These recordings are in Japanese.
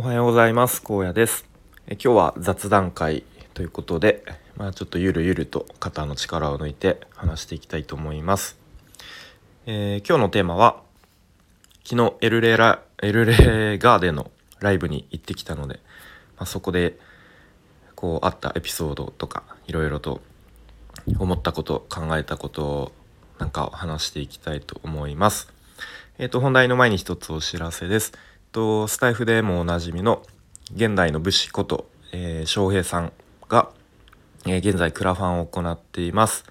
おはようございます高野ですえ今日は雑談会ということでまあちょっとゆるゆると肩の力を抜いて話していきたいと思います、えー今日のテーマは昨日エルレラエルレガーデンのライブに行ってきたので、まあ、そこでこうあったエピソードとかいろいろと思ったこと考えたことをなんか話していきたいと思います。えっ、と本題の前に一つお知らせです。とスタイフでもおなじみの現代の武士こと、えー翔平さんが、えー現在クラファンを行っています。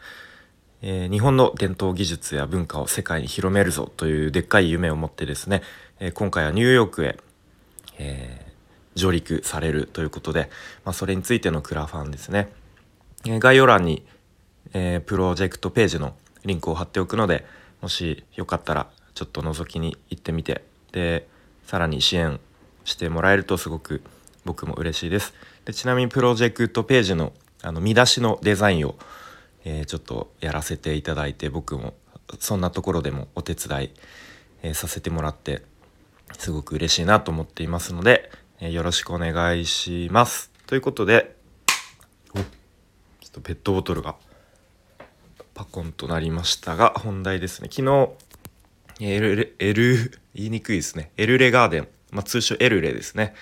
えー日本の伝統技術や文化を世界に広めるぞというでっかい夢を持ってですね、え今回はニューヨークへ、え上陸されるということで、まあ、それについてのクラファンですね。え概要欄に、えプロジェクトページのリンクを貼っておくのでもしよかったらちょっと覗きに行ってみてでさらに支援してもらえるとすごく僕も嬉しいです。でちなみにプロジェクトページのあの見出しのデザインを、えーちょっとやらせていただいて僕もそんなところでもお手伝い、えーさせてもらってすごく嬉しいなと思っていますので、えーよろしくお願いします。ということでおちょっとペットボトルがパコンとなりましたが本題ですね。昨日エルレエル言いにくいですね。エルレガーデン、まあ、通称エルレですね。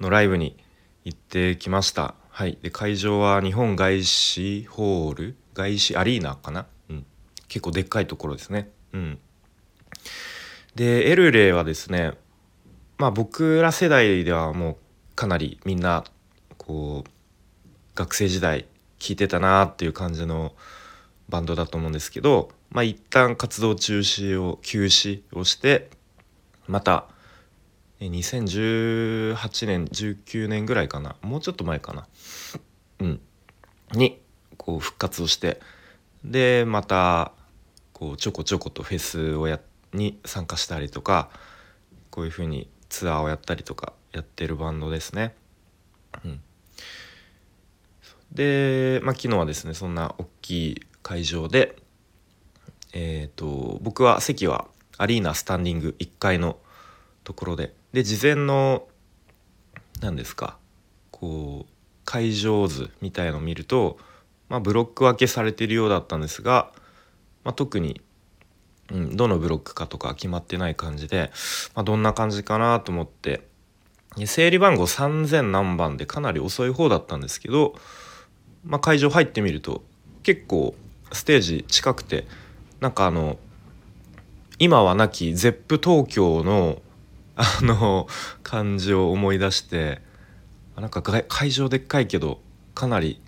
のライブに行ってきました。はい。で会場は日本外資ホール外資アリーナかな、うん、結構でっかいところですね。うん。でエルレはですねまあ僕ら世代ではもうかなりみんなこう学生時代聴いてたなっていう感じのバンドだと思うんですけどまあ一旦活動中止を休止をしてまた2018年19年ぐらいかなもうちょっと前かなうんにこう復活をしてでまたこうちょこちょことフェスをやに参加したりとかこういうふうにツアーをやったりとかやってるバンドですね。うん、で、まあ、昨日はですねそんな大きい会場で、えー、と僕は席はアリーナスタンディング1階のところで。で事前の何ですかこう会場図みたいのを見ると、まあ、ブロック分けされているようだったんですが、まあ、特に、うん、どのブロックかとか決まってない感じで、まあ、どんな感じかなと思って。整理番号3000何番でかなり遅い方だったんですけど、まあ、会場入ってみると結構ステージ近くてなんかあの今はなき ZEP 東京のあの感じを思い出してなんか会場でっかいけどかなり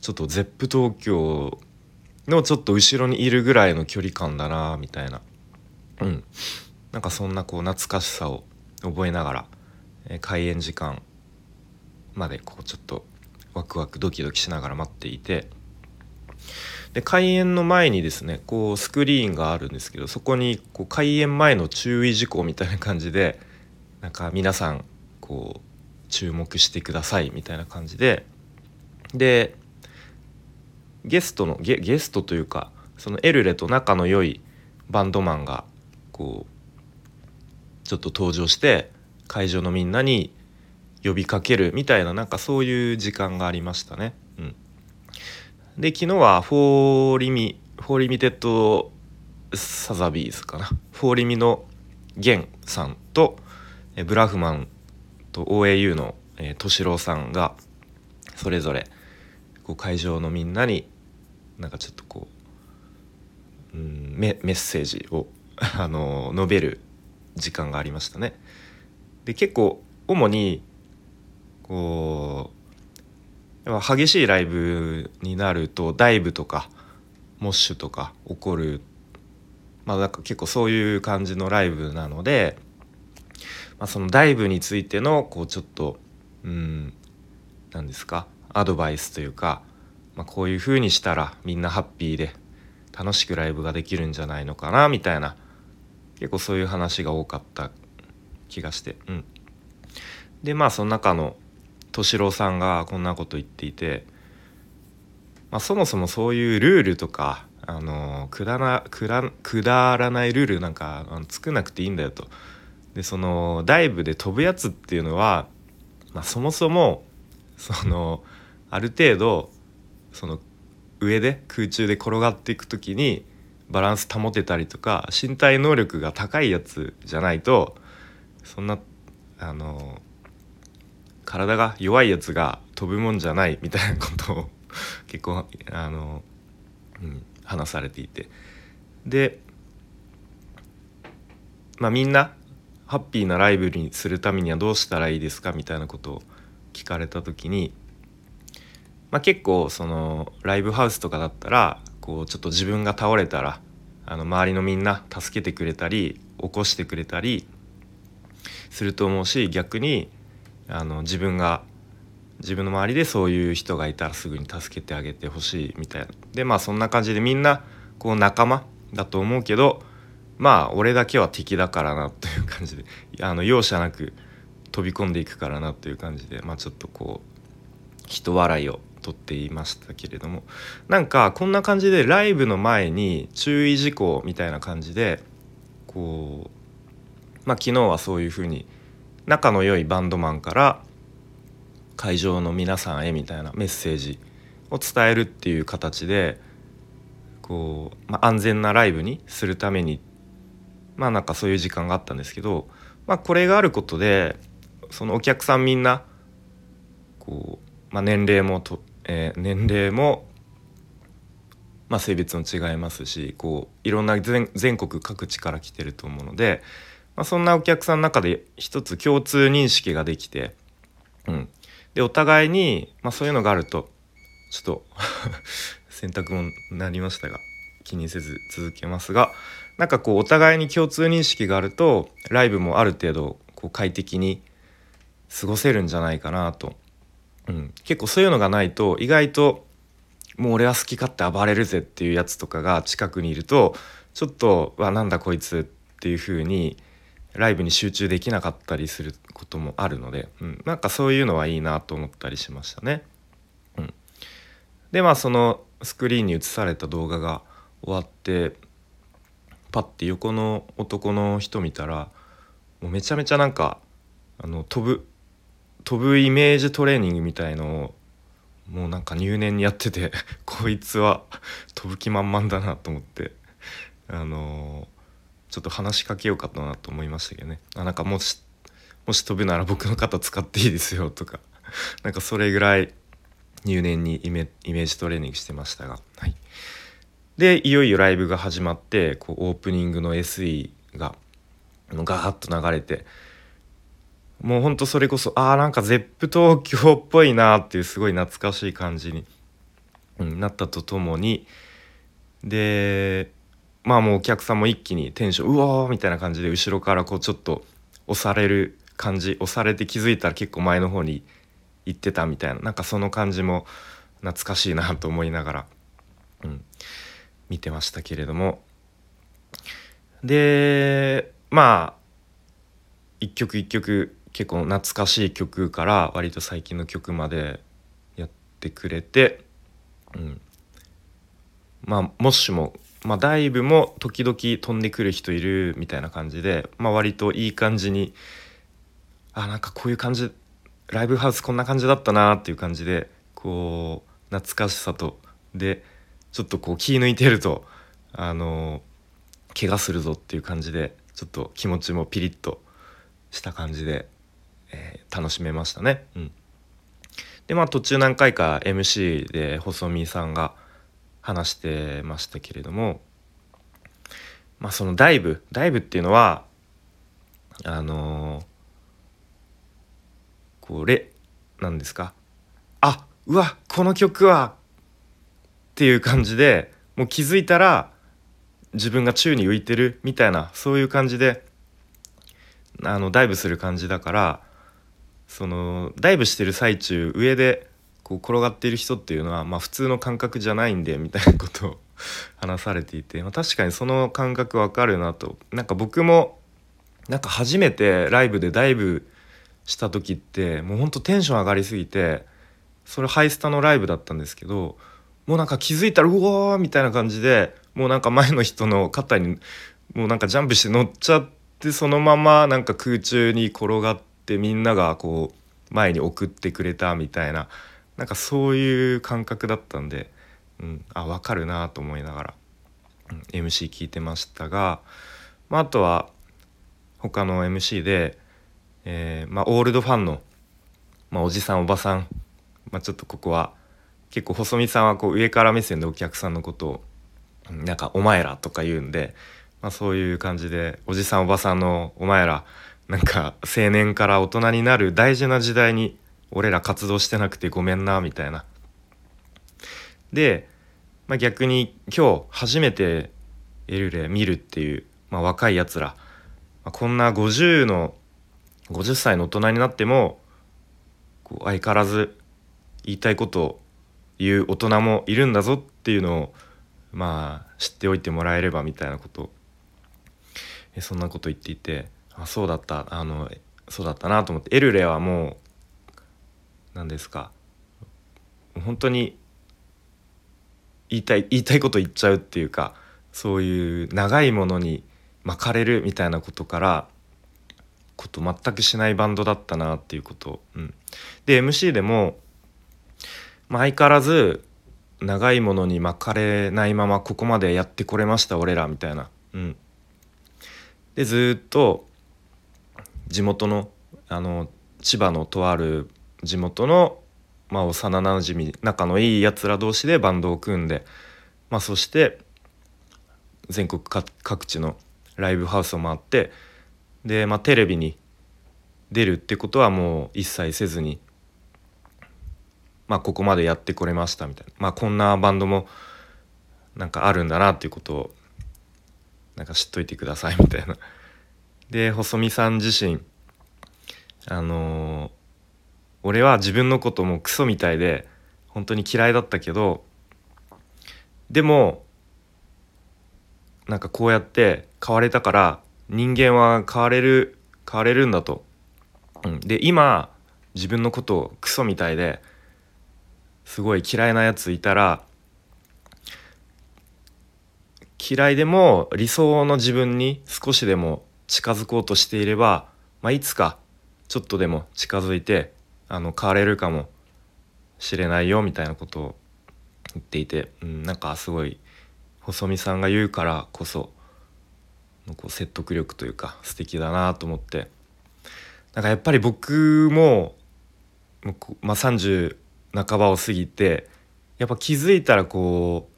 ちょっと ZEP 東京のちょっと後ろにいるぐらいの距離感だなみたいな。うん。なんかそんなこう懐かしさを覚えながら、え開演時間までこうちょっとワクワクドキドキしながら待っていて。で開演の前にですねこうスクリーンがあるんですけどそこにこう開演前の注意事項みたいな感じでなんか皆さんこう注目してくださいみたいな感じででゲストのゲゲストというかそのエルレと仲の良いバンドマンがこうちょっと登場して会場のみんなに呼びかけるみたいななんかそういう時間がありましたね。うん、で昨日はフォーリミフォーリミテッドサザビーズかなフォーリミのゲンさんとえブラフマンと OAU のえー敏郎さんがそれぞれこう会場のみんなになんかちょっとこう、うん、メメッセージを あの述べる時間がありましたね。で結構主にこう激しいライブになるとダイブとかモッシュとか起こるまあなんか結構そういう感じのライブなので、まあ、そのダイブについてのこうちょっとうん何ですかアドバイスというか、まあ、こういう風にしたらみんなハッピーで楽しくライブができるんじゃないのかなみたいな結構そういう話が多かった気がしてうん。でまあその中の敏郎さんがこんなこと言っていて、まあ、そもそもそういうルールとかあのくだらくらくだらないルールなんかあの作なくていいんだよと。でそのダイブで飛ぶやつっていうのは、まあ、そもそもそのある程度その上で空中で転がっていく時にバランス保てたりとか身体能力が高いやつじゃないとそんなあの体が弱いやつが飛ぶもんじゃないみたいなことを 結構あの、うん、話されていて。でまあみんなハッピーなライブにするためにはどうしたらいいですかみたいなことを聞かれた時に、まあ、結構そのライブハウスとかだったらこうちょっと自分が倒れたらあの周りのみんな助けてくれたり起こしてくれたりすると思うし逆にあの自分が自分の周りでそういう人がいたらすぐに助けてあげてほしいみたいなでまあそんな感じでみんなこう仲間だと思うけどまあ俺だけは敵だからなという感じであの容赦なく飛び込んでいくからなという感じでまあちょっとこう人笑いをとっていましたけれどもなんかこんな感じでライブの前に注意事項みたいな感じでこうまあ昨日はそういうふうに仲の良いバンドマンから会場の皆さんへみたいなメッセージを伝えるっていう形でこう、まあ、安全なライブにするためにまあなんかそういう時間があったんですけど、まあ、これがあることでそのお客さんみんなこう、まあ、年齢もと、えー、年齢も、まあ、性別も違いますしこういろんな全全国各地から来てると思うので、まあ、そんなお客さんの中で一つ共通認識ができて、うん、でお互いに、まあ、そういうのがあるとちょっと選択もなりましたが気にせず続けますがなんかこうお互いに共通認識があるとライブもある程度こう快適に過ごせるんじゃないかなと、うん、結構そういうのがないと意外ともう俺は好き勝手暴れるぜっていうやつとかが近くにいるとちょっとわなんだこいつっていう風にライブに集中できなかったりすることもあるので、うん、なんかそういうのはいいなと思ったりしましたね。うん、でまあそのスクリーンに映された動画が終わってパッて横の男の人見たらもうめちゃめちゃなんかあの飛ぶ飛ぶイメージトレーニングみたいのをもうなんか入念にやってて こいつは飛ぶ気満々だなと思ってあのー、ちょっと話しかけようかなと思いましたけどね。あなんかもしもし飛ぶなら僕の肩使っていいですよとか。なんかそれぐらい入念にイメージトレーニングしてましたが。はい。でいよいよライブが始まってこうオープニングの SE がガーッと流れてもうほんとそれこそあーなんか ZEP 東京っぽいなっていうすごい懐かしい感じに、うん、なったとともにでまあもうお客さんも一気にテンションうわーみたいな感じで後ろからこうちょっと押される感じ押されて気づいたら結構前の方に行ってたみたいななんかその感じも懐かしいなと思いながら、うん、見てましたけれども。でまあ一曲一曲結構懐かしい曲から割と最近の曲までやってくれて、うん、まあもしも、まあ、ダイブも時々飛んでくる人いるみたいな感じで、まあ、割といい感じにあなんかこういう感じライブハウスこんな感じだったなっていう感じでこう懐かしさとでちょっとこう気抜いてるとあの怪我するぞっていう感じでちょっと気持ちもピリッとした感じで、えー、楽しめましたね。うん、でまあ途中何回か MC で細見さんが話してましたけれどもまあそのダイブダイブっていうのはあの、これなんですかあうわこの曲はっていう感じでもう気づいたら自分が宙に浮いてるみたいなそういう感じであのダイブする感じだからそのダイブしてる最中上でこう転がっている人っていうのは、まあ、普通の感覚じゃないんでみたいなことを話されていて、まあ、確かにその感覚わかるなと。なんか僕もなんか初めてライブでダイブした時ってもうほんとテンション上がりすぎてそれハイスタのライブだったんですけどもうなんか気づいたらうわーみたいな感じでもうなんか前の人の肩にもうなんかジャンプして乗っちゃっでそのままなんか空中に転がってみんながこう前に送ってくれたみたいななんかそういう感覚だったんで、うん、あ分かるなと思いながら、うん、MC 聞いてましたが、まあ、あとは他の MC で、えーまあ、オールドファンの、まあ、おじさんおばさん、まあ、ちょっとここは結構細見さんはこう上から目線でお客さんのことをなんか「お前ら」とか言うんで、まあ、そういう感じでおじさんおばさんの「お前ら」なんか青年から大人になる大事な時代に俺ら活動してなくてごめんなみたいな。で、まあ、逆に今日初めてエルレ見るっていう、まあ、若いやつら、まあ、こんな50の50歳の大人になってもこう相変わらず言いたいことを言う大人もいるんだぞっていうのをまあ知っておいてもらえればみたいなこと。そんなこと言っていてあそうだったあのそうだったなと思って。エルレはもう何ですか。本当に言いたい言いたいこと言っちゃうっていうかそういう長いものに巻かれるみたいなことからこと全くしないバンドだったなっていうこと、うん、で MC でも、まあ、相変わらず長いものに巻かれないままここまでやってこれました俺らみたいな、うん、でずっと地元のあの千葉のとある地元の、まあ、幼なじみ仲のいいやつら同士でバンドを組んで、まあ、そして全国各地のライブハウスを回ってで、まあ、テレビに出るってことはもう一切せずに、まあ、ここまでやってこれましたみたいな、まあ、こんなバンドもなんかあるんだなっていうことをなんか知っといてくださいみたいな。で細見さん自身あのー、俺は自分のこともクソみたいで本当に嫌いだったけどでもなんかこうやって変われたから人間は変われる変われるんだと。で今自分のことをクソみたいですごい嫌いなやついたら嫌いでも理想の自分に少しでも近づこうとしていれば、まあ、いつかちょっとでも近づいてあの変われるかもしれないよみたいなことを言っていて、うん、なんかすごい細見さんが言うからこそのこう説得力というか素敵だなと思って。なんかやっぱり僕も、まあ、30半ばを過ぎてやっぱ気づいたらこう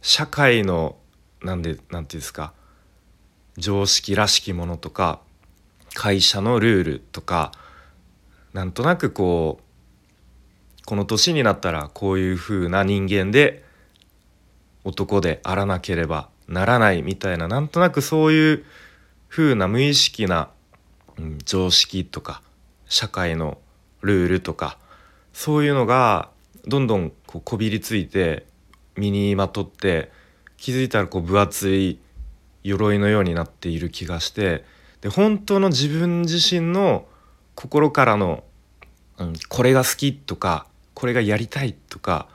社会のなんでなんていうんですか常識らしきものとか会社のルールとかなんとなくこうこの年になったらこういう風な人間で男であらなければならないみたいななんとなくそういう風な無意識な、うん、常識とか社会のルールとかそういうのがどんどんこうこびりついて身にまとって気づいたらこう分厚い鎧のようになっている気がしてで本当の自分自身の心からの、うん、これが好きとかこれがやりたいとか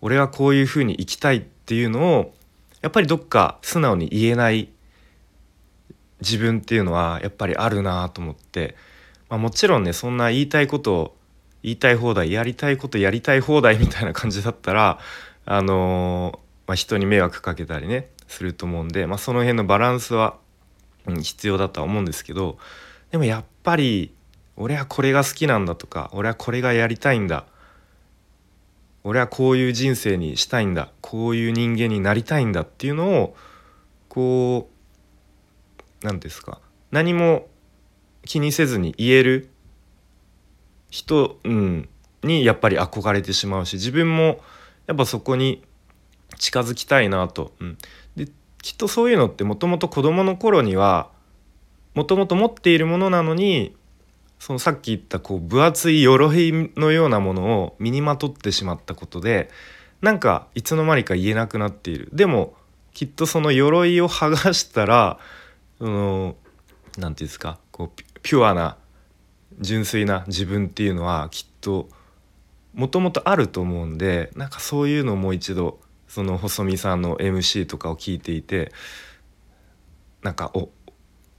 俺はこういうふうに生きたいっていうのをやっぱりどっか素直に言えない自分っていうのはやっぱりあるなと思って、まあ、もちろんねそんな言いたいことを言いたい放題やりたいことやりたい放題 みたいな感じだったらあのー、まあ、人に迷惑かけたりねすると思うんで、まあ、その辺のバランスは、うん、必要だとは思うんですけどでもやっぱり俺はこれが好きなんだとか俺はこれがやりたいんだ。俺はこういう人生にしたいんだ。こういう人間になりたいんだっていうのをこう何ですか。何も気にせずに言える人、うん、にやっぱり憧れてしまうし自分もやっぱそこに近づきたいなと。うん、できっとそういうのってもともと子どもの頃にはもともと持っているものなのにそのさっき言ったこう分厚い鎧のようなものを身にまとってしまったことでなんかいつの間にか言えなくなっている。でもきっとその鎧を剥がしたらその何て言うんですかこうピュアな純粋な自分っていうのはきっともともとあると思うんでなんかそういうのをもう一度その細見さんの MC とかを聞いていてなんかお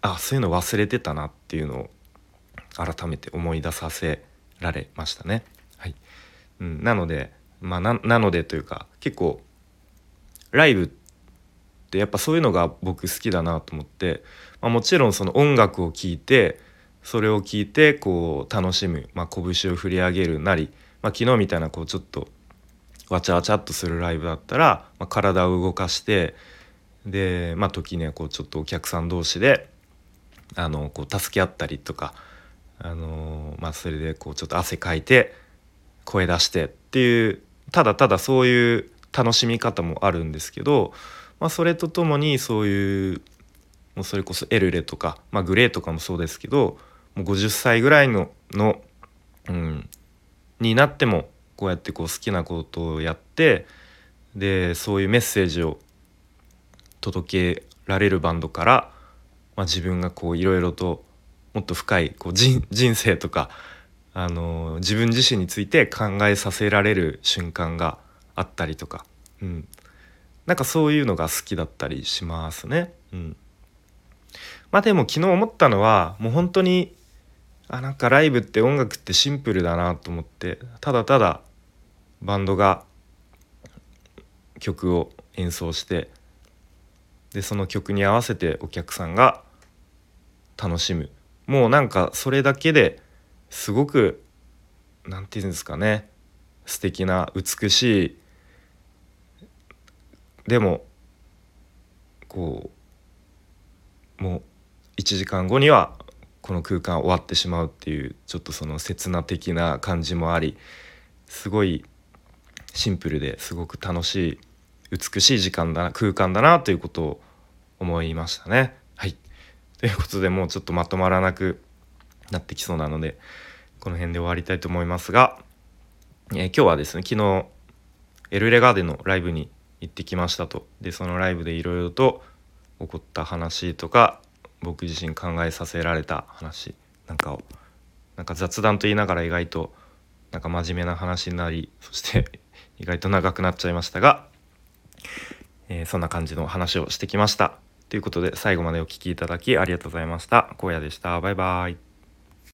あそういうの忘れてたなっていうのを改めて思い出させられましたね。はいうん、なのでまあななのでというか結構ライブってやっぱそういうのが僕好きだなと思って、まあ、もちろんその音楽を聴いてそれを聞いてこう楽しむ、まあ、拳を振り上げるなり、まあ、昨日みたいなこうちょっとわちゃわちゃっとするライブだったら、まあ、体を動かしてで、まあ、時にはこうちょっとお客さん同士であのこう助け合ったりとか、あのまあ、それでこうちょっと汗かいて声出してっていうただただそういう楽しみ方もあるんですけど、まあ、それとともにそういうもうそれこそエルレとか、まあ、グレーとかもそうですけどもう50歳ぐらいのの、うん、になってもこうやってこう好きなことをやってでそういうメッセージを届けられるバンドから、まあ、自分がこういろいろともっと深いこう人生とか、あの自分自身について考えさせられる瞬間があったりとか、うん、なんかそういうのが好きだったりしますね。うん、まあでも昨日思ったのはもう本当にあなんかライブって音楽ってシンプルだなと思ってただただバンドが曲を演奏してでその曲に合わせてお客さんが楽しむ。もうなんかそれだけですごく何て言うんですかね素敵な美しいでもこうもう1時間後にはこの空間終わってしまうっていうちょっとその刹那的な感じもありすごいシンプルですごく楽しい美しい時間だな空間だなということを思いましたね。ということでもうちょっとまとまらなくなってきそうなのでこの辺で終わりたいと思いますが、えー、今日はですね昨日エルレガーデンのライブに行ってきましたとでそのライブでいろいろと起こった話とか僕自身考えさせられた話なんかをなんか雑談と言いながら意外となんか真面目な話になりそして意外と長くなっちゃいましたが、えー、そんな感じの話をしてきました。ということで最後までお聴きいただきありがとうございました。荒野でした。バイバイ。